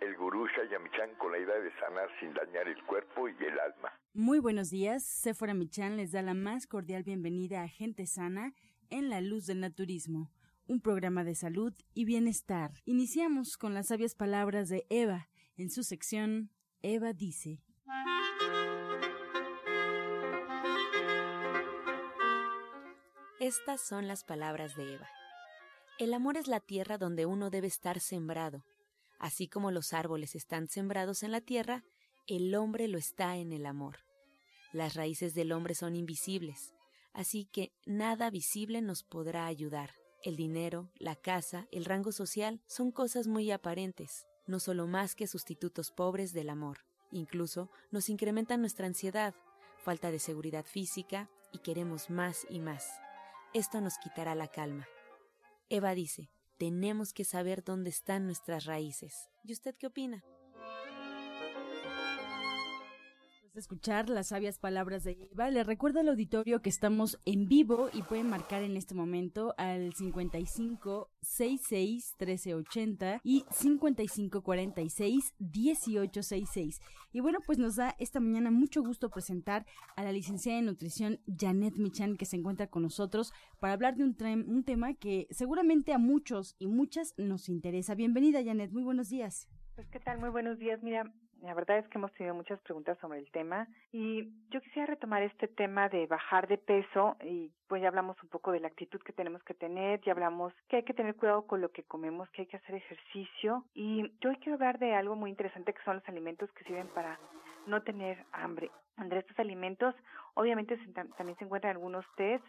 el gurú Shayamichan con la idea de sanar sin dañar el cuerpo y el alma. Muy buenos días, Sephora Michan les da la más cordial bienvenida a Gente Sana en la Luz del Naturismo, un programa de salud y bienestar. Iniciamos con las sabias palabras de Eva en su sección Eva dice. Estas son las palabras de Eva. El amor es la tierra donde uno debe estar sembrado. Así como los árboles están sembrados en la tierra, el hombre lo está en el amor. Las raíces del hombre son invisibles, así que nada visible nos podrá ayudar. El dinero, la casa, el rango social son cosas muy aparentes, no solo más que sustitutos pobres del amor. Incluso nos incrementan nuestra ansiedad, falta de seguridad física y queremos más y más. Esto nos quitará la calma. Eva dice, tenemos que saber dónde están nuestras raíces. ¿Y usted qué opina? Escuchar las sabias palabras de Eva, le recuerdo al auditorio que estamos en vivo y pueden marcar en este momento al 55 66 1380 y 55 46 1866. Y bueno, pues nos da esta mañana mucho gusto presentar a la licenciada en nutrición Janet Michan que se encuentra con nosotros para hablar de un, un tema que seguramente a muchos y muchas nos interesa. Bienvenida Janet, muy buenos días. Pues qué tal, muy buenos días. Mira, la verdad es que hemos tenido muchas preguntas sobre el tema y yo quisiera retomar este tema de bajar de peso y pues ya hablamos un poco de la actitud que tenemos que tener, ya hablamos que hay que tener cuidado con lo que comemos, que hay que hacer ejercicio y yo hoy quiero hablar de algo muy interesante que son los alimentos que sirven para no tener hambre. Entre estos alimentos obviamente también se encuentran algunos tés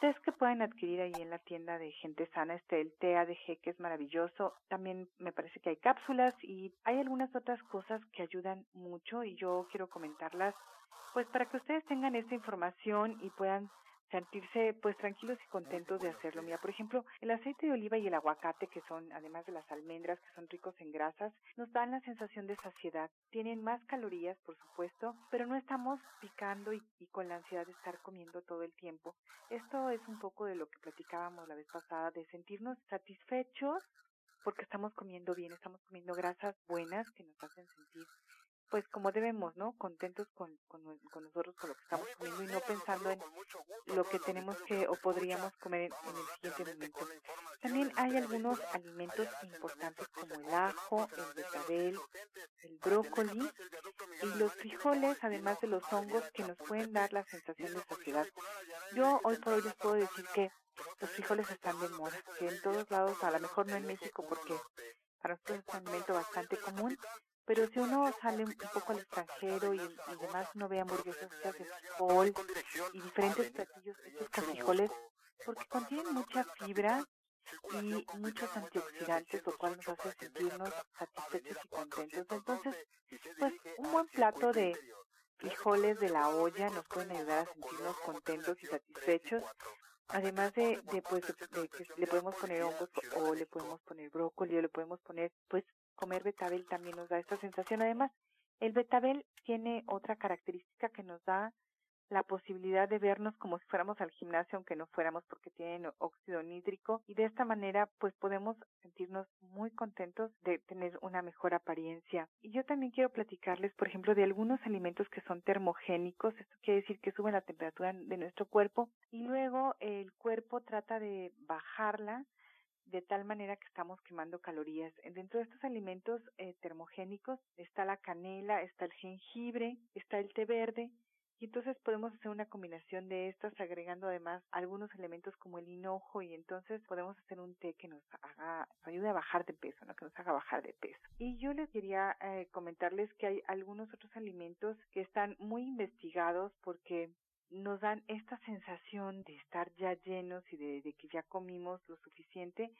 tés que pueden adquirir ahí en la tienda de gente sana, este el TADG que es maravilloso, también me parece que hay cápsulas y hay algunas otras cosas que ayudan mucho y yo quiero comentarlas pues para que ustedes tengan esta información y puedan sentirse pues tranquilos y contentos de hacerlo. Mira, por ejemplo, el aceite de oliva y el aguacate, que son, además de las almendras, que son ricos en grasas, nos dan la sensación de saciedad. Tienen más calorías, por supuesto, pero no estamos picando y, y con la ansiedad de estar comiendo todo el tiempo. Esto es un poco de lo que platicábamos la vez pasada, de sentirnos satisfechos porque estamos comiendo bien, estamos comiendo grasas buenas que nos hacen sentir pues como debemos, ¿no? Contentos con, con, nosotros, con lo que estamos comiendo y no pensando en lo que tenemos que o podríamos comer en, el siguiente momento. También hay algunos alimentos importantes como el ajo, el betabel, el brócoli y los frijoles, además de los hongos que nos pueden dar la sensación de saciedad. Yo hoy por hoy les puedo decir que los frijoles están de moda, que en todos lados, a lo mejor no en México porque para nosotros es un alimento bastante común, pero si uno sale un poco al extranjero y, y demás, uno ve hamburguesas de frijol y diferentes platillos hechos con frijoles, porque contienen mucha fibra y muchos antioxidantes, lo cual nos hace sentirnos satisfechos y contentos. Entonces, pues un buen plato de frijoles de la olla nos pueden ayudar a sentirnos contentos y satisfechos. Además de, de pues, de que le podemos poner hongos o le podemos poner brócoli o le podemos poner, pues, comer betabel también nos da esta sensación. Además, el betabel tiene otra característica que nos da la posibilidad de vernos como si fuéramos al gimnasio, aunque no fuéramos porque tienen óxido nítrico y de esta manera pues podemos sentirnos muy contentos de tener una mejor apariencia. Y yo también quiero platicarles, por ejemplo, de algunos alimentos que son termogénicos, esto quiere decir que suben la temperatura de nuestro cuerpo y luego el cuerpo trata de bajarla de tal manera que estamos quemando calorías. Dentro de estos alimentos eh, termogénicos está la canela, está el jengibre, está el té verde, y entonces podemos hacer una combinación de estas agregando además algunos elementos como el hinojo y entonces podemos hacer un té que nos haga, ayude a bajar de peso, que nos haga bajar de peso. Y yo les quería eh, comentarles que hay algunos otros alimentos que están muy investigados porque nos dan esta sensación de estar ya llenos y de, que ya comimos lo suficiente.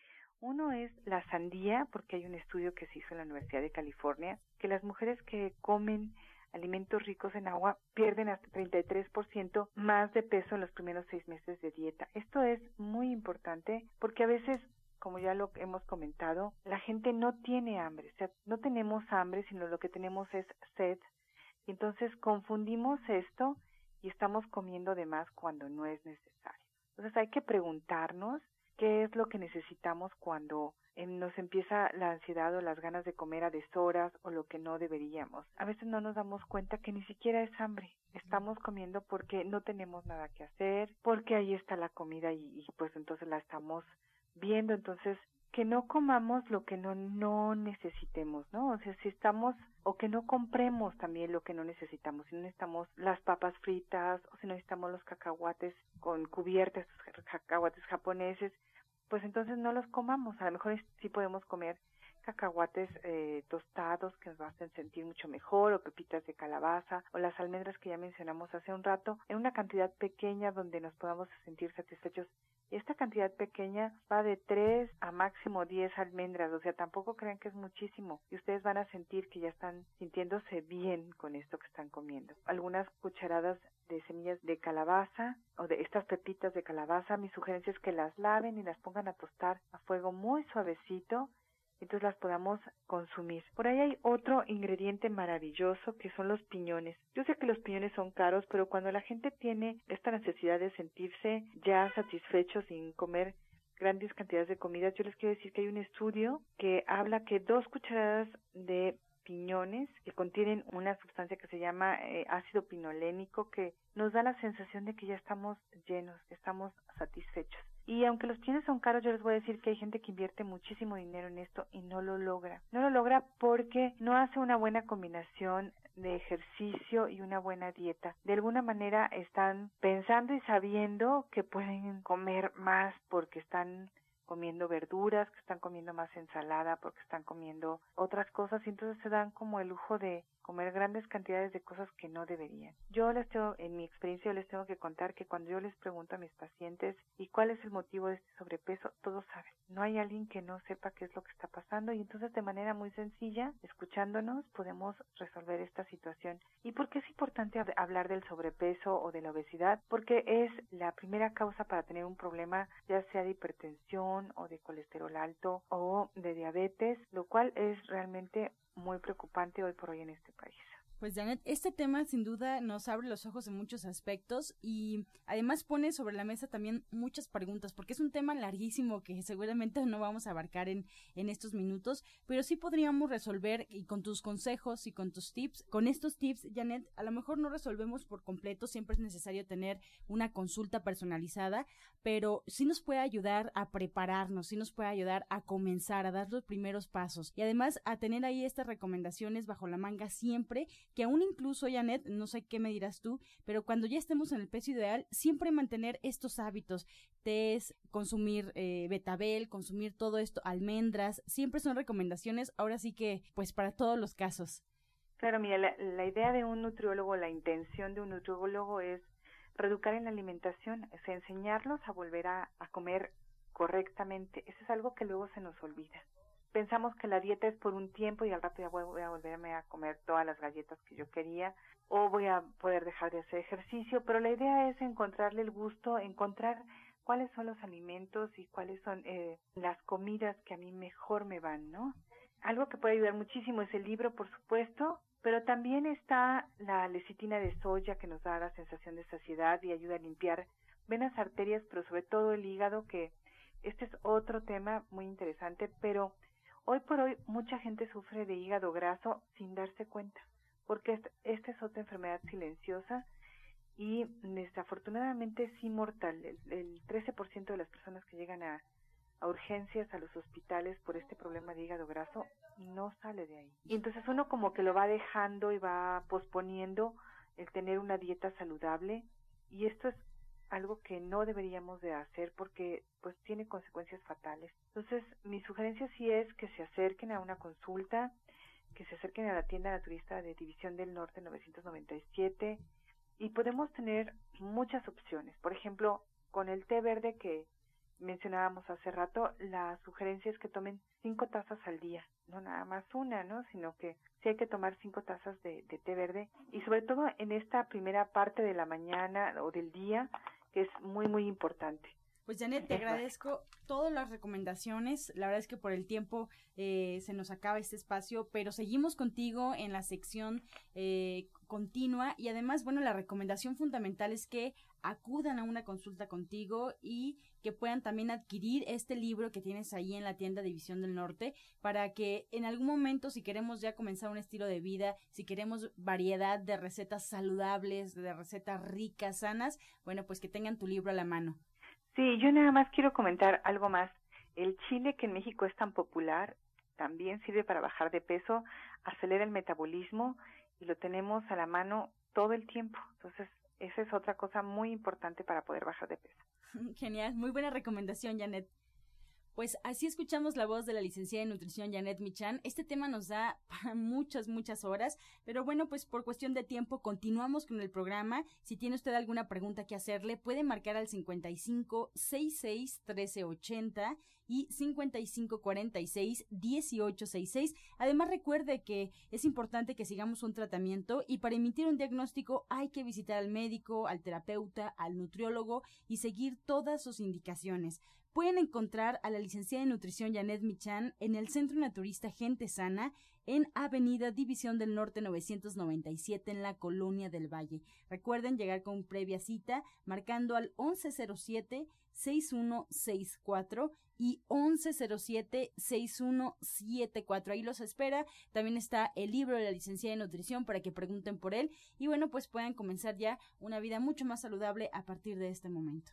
Uno es la sandía, porque hay un estudio que se hizo en la Universidad de California, que las mujeres que comen alimentos ricos en agua pierden hasta 33% más de peso en los primeros seis meses de dieta. Esto es muy importante porque a veces como ya lo hemos comentado, la gente no tiene hambre, o sea, no tenemos hambre, sino lo que tenemos es sed. Entonces confundimos esto y estamos comiendo de más cuando no es necesario. Entonces hay que preguntarnos qué es lo que necesitamos cuando em, nos empieza la ansiedad o las ganas de comer a deshoras o lo que no deberíamos. A veces no nos damos cuenta que ni siquiera es hambre. Estamos comiendo porque no tenemos nada que hacer, porque ahí está la comida y, y pues entonces la estamos viendo, entonces que no comamos lo que no no necesitemos, ¿no? O sea, si estamos o que no compremos también lo que no necesitamos, si no necesitamos las papas fritas o si no necesitamos los cacahuates con cubiertas, cacahuates japoneses, pues entonces no los comamos, a lo mejor sí podemos comer cacahuates eh, tostados que nos hacen sentir mucho mejor o pepitas de calabaza o las almendras que ya mencionamos hace un rato en una cantidad pequeña donde nos podamos sentir satisfechos esta cantidad pequeña va de 3 a máximo 10 almendras, o sea, tampoco crean que es muchísimo y ustedes van a sentir que ya están sintiéndose bien con esto que están comiendo. Algunas cucharadas de semillas de calabaza o de estas pepitas de calabaza, mi sugerencia es que las laven y las pongan a tostar a fuego muy suavecito entonces las podamos consumir. Por ahí hay otro ingrediente maravilloso que son los piñones. Yo sé que los piñones son caros, pero cuando la gente tiene esta necesidad de sentirse ya satisfecho sin comer grandes cantidades de comida, yo les quiero decir que hay un estudio que habla que dos cucharadas de piñones que contienen una sustancia que se llama eh, ácido pinolénico que nos da la sensación de que ya estamos llenos, estamos satisfechos. Y aunque los piñones son caros, yo les voy a decir que hay gente que invierte muchísimo dinero en esto y no lo logra. No lo logra porque no hace una buena combinación de ejercicio y una buena dieta. De alguna manera están pensando y sabiendo que pueden comer más porque están comiendo verduras, que están comiendo más ensalada, porque están comiendo otras cosas y entonces se dan como el lujo de comer grandes cantidades de cosas que no deberían. Yo les tengo, en mi experiencia, les tengo que contar que cuando yo les pregunto a mis pacientes y cuál es el motivo de este sobrepeso, todos saben. No hay alguien que no sepa qué es lo que está pasando y entonces de manera muy sencilla, escuchándonos, podemos resolver esta situación. ¿Y por qué es importante hablar del sobrepeso o de la obesidad? Porque es la primera causa para tener un problema, ya sea de hipertensión o de colesterol alto o de diabetes, lo cual es realmente muy preocupante hoy por hoy en este país. Pues Janet, este tema sin duda nos abre los ojos en muchos aspectos y además pone sobre la mesa también muchas preguntas, porque es un tema larguísimo que seguramente no vamos a abarcar en, en estos minutos, pero sí podríamos resolver y con tus consejos y con tus tips, con estos tips, Janet, a lo mejor no resolvemos por completo, siempre es necesario tener una consulta personalizada, pero sí nos puede ayudar a prepararnos, sí nos puede ayudar a comenzar, a dar los primeros pasos y además a tener ahí estas recomendaciones bajo la manga siempre que aún incluso, Janet, no sé qué me dirás tú, pero cuando ya estemos en el peso ideal, siempre mantener estos hábitos, tés, consumir eh, betabel, consumir todo esto, almendras, siempre son recomendaciones, ahora sí que, pues para todos los casos. Claro, mira, la, idea de un nutriólogo, la intención de un nutriólogo es reeducar en la alimentación, es enseñarlos a volver a comer correctamente. Eso es algo que luego se nos olvida pensamos que la dieta es por un tiempo y al rato ya voy, a volverme a comer todas las galletas que yo quería o voy a poder dejar de hacer ejercicio, pero la idea es encontrarle el gusto, encontrar cuáles son los alimentos y cuáles son eh, las comidas que a mí mejor me van, ¿no? Algo que puede ayudar muchísimo es el libro, por supuesto, pero también está la lecitina de soya que nos da la sensación de saciedad y ayuda a limpiar venas, arterias, pero sobre todo el hígado, que este es otro tema muy interesante, pero Hoy por hoy mucha gente sufre de hígado graso sin darse cuenta, porque esta es otra enfermedad silenciosa y desafortunadamente es inmortal. El, el 13% de las personas que llegan a, a urgencias a los hospitales por este problema de hígado graso no sale de ahí. Y entonces uno como que lo va dejando y va posponiendo el tener una dieta saludable y esto es algo que no deberíamos de hacer porque pues tiene consecuencias fatales. Entonces, mi sugerencia sí es que se acerquen a una consulta, que se acerquen a la tienda naturista de División del Norte 997 y podemos tener muchas opciones. Por ejemplo, con el té verde que mencionábamos hace rato, la sugerencia es que tomen cinco tazas al día, no nada más una, ¿no? Sino que sí hay que tomar cinco tazas de, de té verde y sobre todo en esta primera parte de la mañana o del día, que es muy, muy importante. Pues Janet, te agradezco todas las recomendaciones. La verdad es que por el tiempo eh, se nos acaba este espacio, pero seguimos contigo en la sección eh, continua y además, bueno, la recomendación fundamental es que acudan a una consulta contigo y que puedan también adquirir este libro que tienes ahí en la tienda División del Norte para que en algún momento si queremos ya comenzar un estilo de vida, si queremos variedad de recetas saludables, de recetas ricas, sanas, bueno, pues que tengan tu libro a la mano. Sí, yo nada más quiero comentar algo más. El chile que en México es tan popular también sirve para bajar de peso, acelera el metabolismo y lo tenemos a la mano todo el tiempo. Entonces, esa es otra cosa muy importante para poder bajar de peso. Genial, muy buena recomendación, Janet. Pues así escuchamos la voz de la licenciada en nutrición Janet Michan. Este tema nos da para muchas, muchas horas, pero bueno, pues por cuestión de tiempo continuamos con el programa. Si tiene usted alguna pregunta que hacerle, puede marcar al 55 66 1380 y 55 46 1866. Además, recuerde que es importante que sigamos un tratamiento y para emitir un diagnóstico hay que visitar al médico, al terapeuta, al nutriólogo y seguir todas sus indicaciones. Pueden encontrar a la licenciada en nutrición Janet Michan en el Centro Naturista Gente Sana en Avenida División del Norte 997 en la Colonia del Valle. Recuerden llegar con previa cita marcando al 1107 6164 y 1107 6174. Ahí los espera. También está el libro de la licenciada en nutrición para que pregunten por él y bueno, pues puedan comenzar ya una vida mucho más saludable a partir de este momento.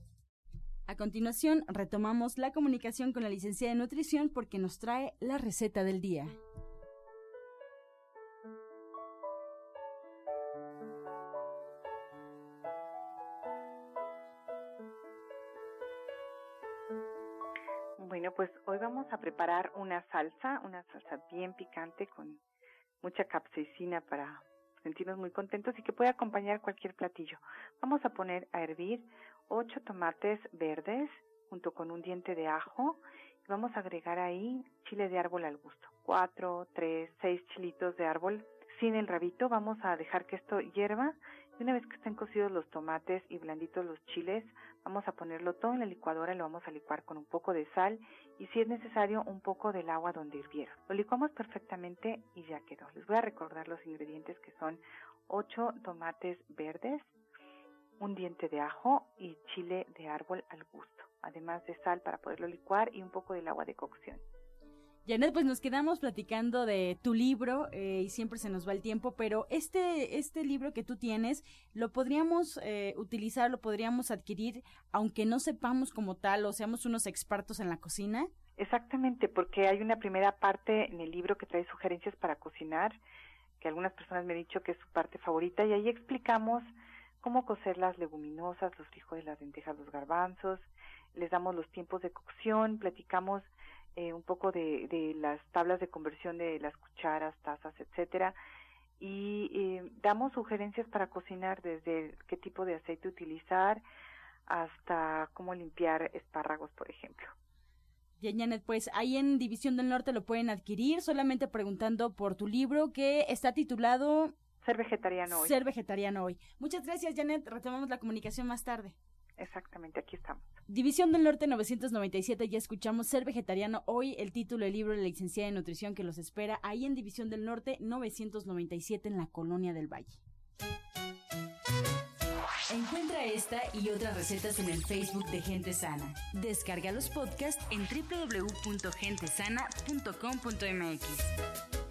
A continuación, retomamos la comunicación con la licenciada de nutrición porque nos trae la receta del día. Bueno, pues hoy vamos a preparar una salsa, una salsa bien picante con mucha capsaicina para sentirnos muy contentos y que puede acompañar cualquier platillo. Vamos a poner a hervir ocho tomates verdes junto con un diente de ajo. Y vamos a agregar ahí chile de árbol al gusto. Cuatro, tres, seis chilitos de árbol sin el rabito. Vamos a dejar que esto hierva. Y una vez que estén cocidos los tomates y blanditos los chiles, vamos a ponerlo todo en la licuadora y lo vamos a licuar con un poco de sal y si es necesario un poco del agua donde hirvieron. Lo licuamos perfectamente y ya quedó. Les voy a recordar los ingredientes que son ocho tomates verdes, un diente de ajo y chile de árbol al gusto, además de sal para poderlo licuar y un poco del agua de cocción. Janet, pues nos quedamos platicando de tu libro eh, y siempre se nos va el tiempo, pero este, este libro que tú tienes, ¿lo podríamos eh, utilizar, lo podríamos adquirir aunque no sepamos como tal o seamos unos expertos en la cocina? Exactamente, porque hay una primera parte en el libro que trae sugerencias para cocinar, que algunas personas me han dicho que es su parte favorita, y ahí explicamos cómo cocer las leguminosas, los frijoles, las lentejas, los garbanzos, les damos los tiempos de cocción, platicamos eh, un poco de, de, las tablas de conversión de las cucharas, tazas, etcétera, y eh, damos sugerencias para cocinar desde qué tipo de aceite utilizar hasta cómo limpiar espárragos, por ejemplo. Bien, Janet, pues ahí en División del Norte lo pueden adquirir solamente preguntando por tu libro que está titulado ser vegetariano hoy. Ser vegetariano hoy. Muchas gracias, Janet. Retomamos la comunicación más tarde. Exactamente, aquí estamos. División del Norte 997, ya escuchamos Ser Vegetariano hoy, el título del libro de la licenciada de nutrición que los espera ahí en División del Norte 997 en la Colonia del Valle. Encuentra esta y otras recetas en el Facebook de Gente Sana. Descarga los podcasts en www.gentesana.com.mx.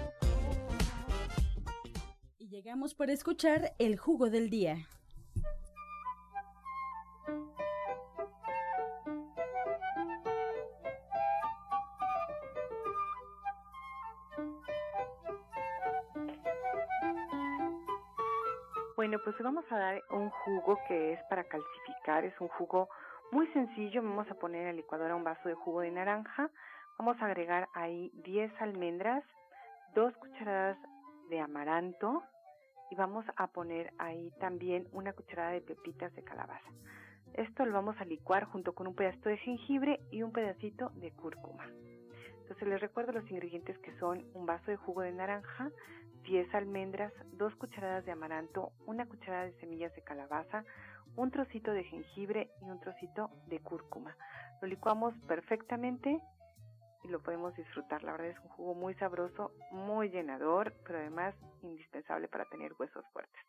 Llegamos por escuchar el jugo del día. Bueno, pues vamos a dar un jugo que es para calcificar, es un jugo muy sencillo, vamos a poner en la licuadora un vaso de jugo de naranja, vamos a agregar ahí 10 almendras, 2 cucharadas de amaranto y vamos a poner ahí también una cucharada de pepitas de calabaza. Esto lo vamos a licuar junto con un pedacito de jengibre y un pedacito de cúrcuma. Entonces les recuerdo los ingredientes que son un vaso de jugo de naranja, 10 almendras, 2 cucharadas de amaranto, una cucharada de semillas de calabaza, un trocito de jengibre y un trocito de cúrcuma. Lo licuamos perfectamente y lo podemos disfrutar. La verdad es un jugo muy sabroso, muy llenador, pero además indispensable para tener huesos fuertes.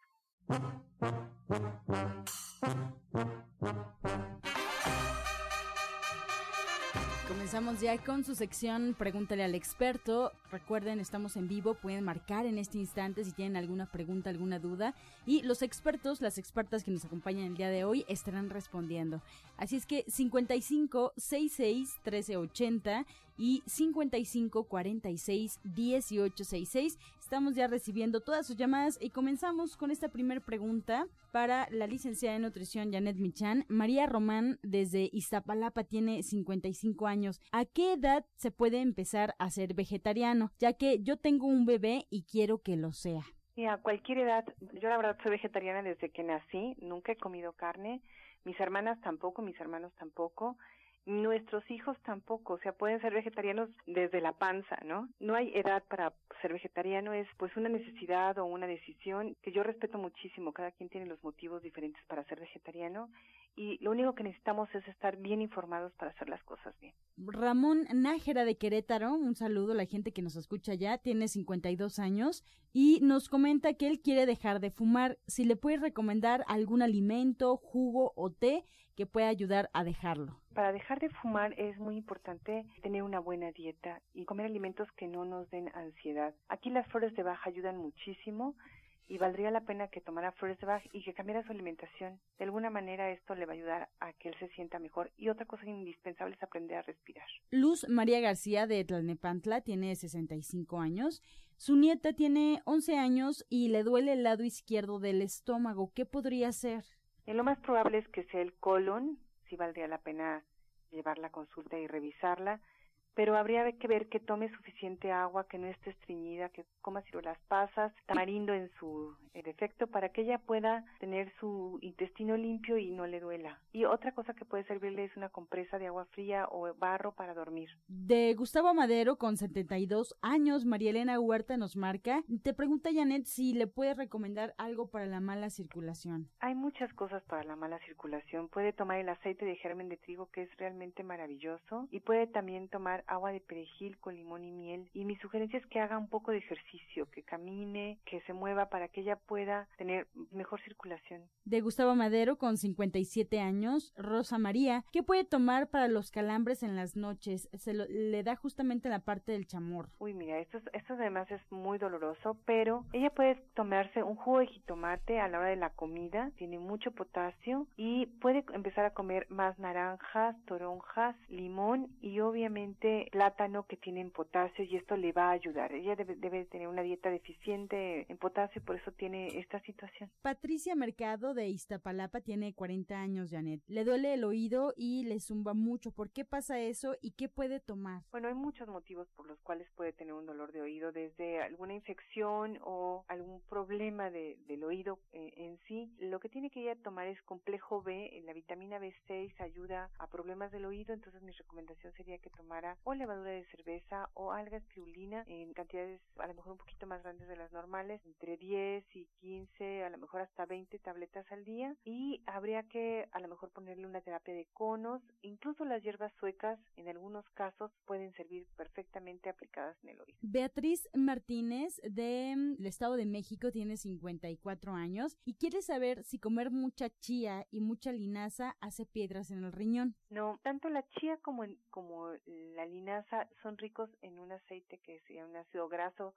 Comenzamos ya con su sección Pregúntale al experto. Recuerden, estamos en vivo, pueden marcar en este instante si tienen alguna pregunta, alguna duda. Y los expertos, las expertas que nos acompañan el día de hoy, estarán respondiendo. Así es que 55 66 1380 y 55 46 1866. Estamos ya recibiendo todas sus llamadas y comenzamos con esta primera pregunta para la licenciada en nutrición Janet Michan. María Román desde Iztapalapa tiene 55 años. ¿A qué edad se puede empezar a ser vegetariano? Ya que yo tengo un bebé y quiero que lo sea. Y a cualquier edad, yo la verdad soy vegetariana desde que nací, nunca he comido carne, mis hermanas tampoco, mis hermanos tampoco, nuestros hijos tampoco, o sea, pueden ser vegetarianos desde la panza, ¿no? No hay edad para ser vegetariano, es pues una necesidad o una decisión que yo respeto muchísimo, cada quien tiene los motivos diferentes para ser vegetariano y lo único que necesitamos es estar bien informados para hacer las cosas bien. Ramón Nájera de Querétaro, un saludo a la gente que nos escucha ya, tiene 52 años y nos comenta que él quiere dejar de fumar. Si le puedes recomendar algún alimento, jugo o té que pueda ayudar a dejarlo. Para dejar de fumar es muy importante tener una buena dieta y comer alimentos que no nos den ansiedad. Aquí las flores de baja ayudan muchísimo y valdría la pena que tomara flores de Bach y que cambiara su alimentación. De alguna manera esto le va a ayudar a que él se sienta mejor. Y otra cosa indispensable es aprender a respirar. Luz María García de Tlalnepantla tiene 65 años. Su nieta tiene 11 años y le duele el lado izquierdo del estómago. ¿Qué podría ser? Eh, lo más probable es que sea el colon. Sí valdría la pena llevar la consulta y revisarla pero habría que ver que tome suficiente agua, que no esté estreñida, que coma ciruelas pasas, tamarindo en su defecto para que ella pueda tener su intestino limpio y no le duela. Y otra cosa que puede servirle es una compresa de agua fría o barro para dormir. De Gustavo Madero, con 72 años, María Elena Huerta nos marca. Te pregunta Janet si le puede recomendar algo para la mala circulación. Hay muchas cosas para la mala circulación. Puede tomar el aceite de germen de trigo, que es realmente maravilloso, y puede también tomar agua de perejil con limón y miel. Y mi sugerencia es que haga un poco de ejercicio, que camine, que se mueva para que ella pueda tener mejor circulación. De Gustavo Madero, con 57 años, Rosa María, ¿qué puede tomar para los calambres en las noches? Se le da justamente la parte del chamor. Uy, mira, esto, esto además es muy doloroso, pero ella puede tomarse un jugo de jitomate a la hora de la comida, tiene mucho potasio y puede empezar a comer más naranjas, toronjas, limón y obviamente plátano que tienen potasio y esto le va a ayudar. Ella debe, debe tener una dieta deficiente en potasio, por eso tiene esta situación. Patricia Mercado de Iztapalapa tiene 40 años, Janet. Le duele el oído y le zumba mucho. ¿Por qué pasa eso y qué puede tomar? Bueno, hay muchos motivos por los cuales puede tener un dolor de oído, desde alguna infección o algún problema de, del oído eh, en sí. Lo que tiene que ella tomar es complejo B, la vitamina B6 ayuda a problemas del oído, entonces mi recomendación sería que tomara o levadura de cerveza o alga espirulina en cantidades a lo mejor un poquito más grandes de las normales, entre 10 y 15, a lo mejor hasta 20 tabletas al día y habría que a lo mejor ponerle una terapia de conos, incluso las hierbas suecas en algunos casos pueden servir perfectamente aplicadas en el oído. Beatriz Martínez del Estado de México tiene 54 años y quiere saber si comer mucha chía y mucha linaza hace piedras en el riñón. No, tanto la chía como, como la linaza son ricos en un aceite que es un ácido graso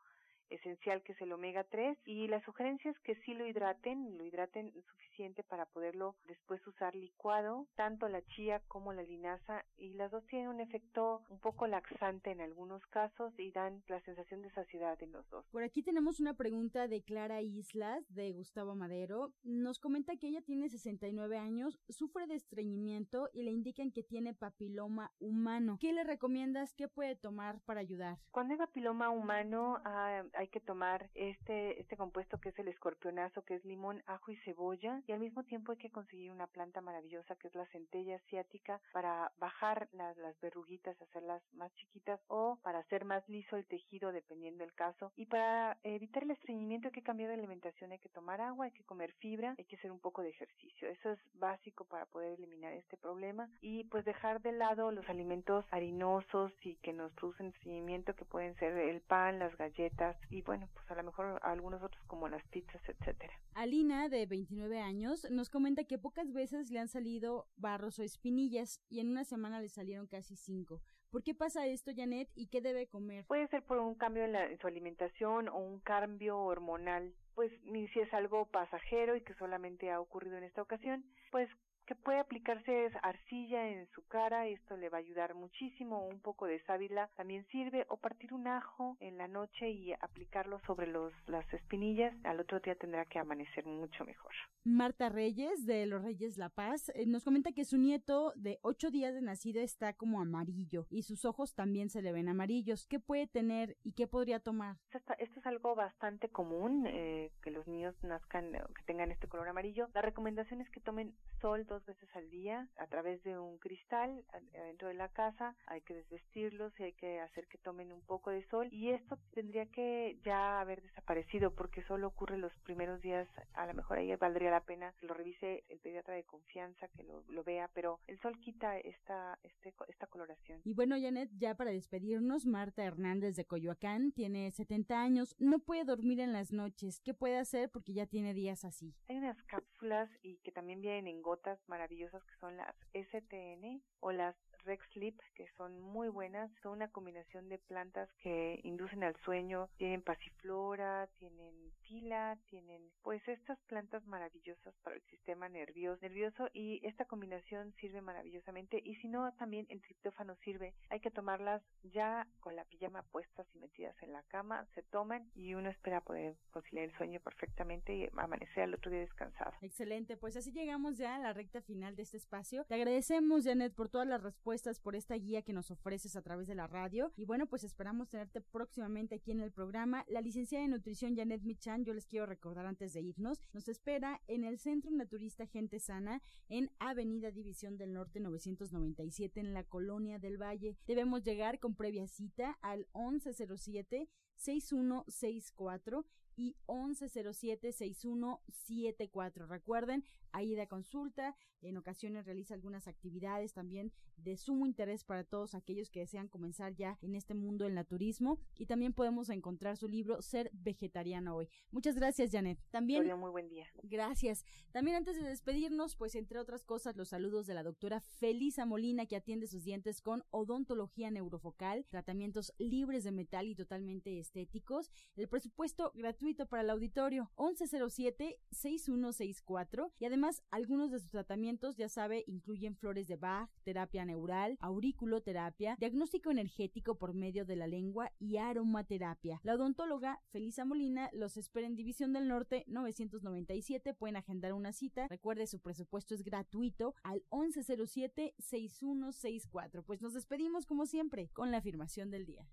esencial que es el omega 3 y la sugerencia es que sí lo hidraten, lo hidraten suficiente para poderlo después usar licuado, tanto la chía como la linaza y las dos tienen un efecto un poco laxante en algunos casos y dan la sensación de saciedad en los dos. Por aquí tenemos una pregunta de Clara Islas de Gustavo Madero. Nos comenta que ella tiene 69 años, sufre de estreñimiento y le indican que tiene papiloma humano. ¿Qué le recomiendas? ¿Qué puede tomar para ayudar? Cuando hay papiloma humano, ah, hay que tomar este, este compuesto que es el escorpionazo, que es limón, ajo y cebolla, y al mismo tiempo hay que conseguir una planta maravillosa que es la centella asiática para bajar las, las verruguitas, hacerlas más chiquitas o para hacer más liso el tejido dependiendo del caso. Y para evitar el estreñimiento hay que cambiar de alimentación, hay que tomar agua, hay que comer fibra, hay que hacer un poco de ejercicio. Eso es básico para poder eliminar este problema y pues dejar de lado los alimentos harinosos y que nos producen estreñimiento que pueden ser el pan, las galletas, y bueno, pues a lo mejor algunos otros como las pizzas, etcétera. Alina, de 29 años, nos comenta que pocas veces le han salido barros o espinillas y en una semana le salieron casi cinco. ¿Por qué pasa esto, Janet, y qué debe comer? Puede ser por un cambio en, la, en su alimentación o un cambio hormonal. Pues ni si es algo pasajero y que solamente ha ocurrido en esta ocasión, pues que puede aplicarse arcilla en su cara, esto le va a ayudar muchísimo, un poco de sábila también sirve, o partir un ajo en la noche y aplicarlo sobre los, las espinillas, al otro día tendrá que amanecer mucho mejor. Marta Reyes, de Los Reyes La Paz, eh, nos comenta que su nieto de ocho días de nacido está como amarillo y sus ojos también se le ven amarillos. ¿Qué puede tener y qué podría tomar? Esto, esto es algo bastante común, eh, que los niños nazcan, que tengan este color amarillo. La recomendación es que tomen sol dos veces al día a través de un cristal dentro de la casa. Hay que desvestirlos y hay que hacer que tomen un poco de sol. Y esto tendría que ya haber desaparecido porque solo ocurre los primeros días. A lo mejor ahí valdría la pena que lo revise el pediatra de confianza, que lo, lo vea, pero el sol quita esta, este, esta coloración. Y bueno, Janet, ya para despedirnos, Marta Hernández de Coyoacán tiene 70 años, no puede dormir en las noches. ¿Qué puede hacer? Porque ya tiene días así. Hay unas cápsulas y que también vienen en gotas maravillosas que son las STN o las Rex Sleep, que son muy buenas. Son una combinación de plantas que inducen al sueño. Tienen pasiflora, tienen tila, tienen pues estas plantas maravillosas para el sistema nervioso, nervioso y esta combinación sirve maravillosamente. Y si no, también el triptófano sirve. Hay que tomarlas ya con la pijama puestas y metidas en la cama. Se toman y uno espera poder conciliar el sueño perfectamente y amanecer al otro día descansado. Excelente, pues así llegamos ya a la recta final de este espacio. Te agradecemos, Janet, por todas las respuestas, por esta guía que nos ofreces a través de la radio. Y bueno, pues esperamos tenerte próximamente aquí en el programa. La licenciada en nutrición Janet Michan, yo les quiero recordar antes de irnos, nos espera en el Centro Naturista Gente Sana en Avenida División del Norte 997 en la Colonia del Valle. Debemos llegar con previa cita al 1107 6164 y 1107-6174. Recuerden, ahí de consulta, en ocasiones realiza algunas actividades también de sumo interés para todos aquellos que desean comenzar ya en este mundo del naturismo y también podemos encontrar su libro Ser Vegetariano Hoy. Muchas gracias, Janet. También muy buen día. Gracias. También antes de despedirnos, pues entre otras cosas, los saludos de la doctora Felisa Molina que atiende sus dientes con odontología neurofocal, tratamientos libres de metal y totalmente estéticos, el presupuesto gratuito para el auditorio 1107-6164 y además algunos de sus tratamientos, ya sabe, incluyen flores de Bach, terapia neural, auriculoterapia, diagnóstico energético por medio de la lengua y aromaterapia. La odontóloga Felisa Molina los espera en División del Norte 997. Pueden agendar una cita. Recuerde, su presupuesto es gratuito al 1107-6164. Pues nos despedimos como siempre con la afirmación del día.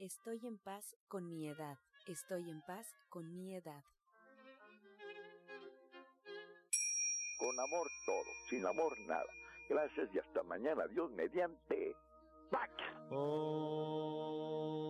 Estoy en paz con mi edad. Estoy en paz con mi edad. Con amor todo, sin amor nada. Gracias y hasta mañana. Dios mediante. ¡Pax! Oh.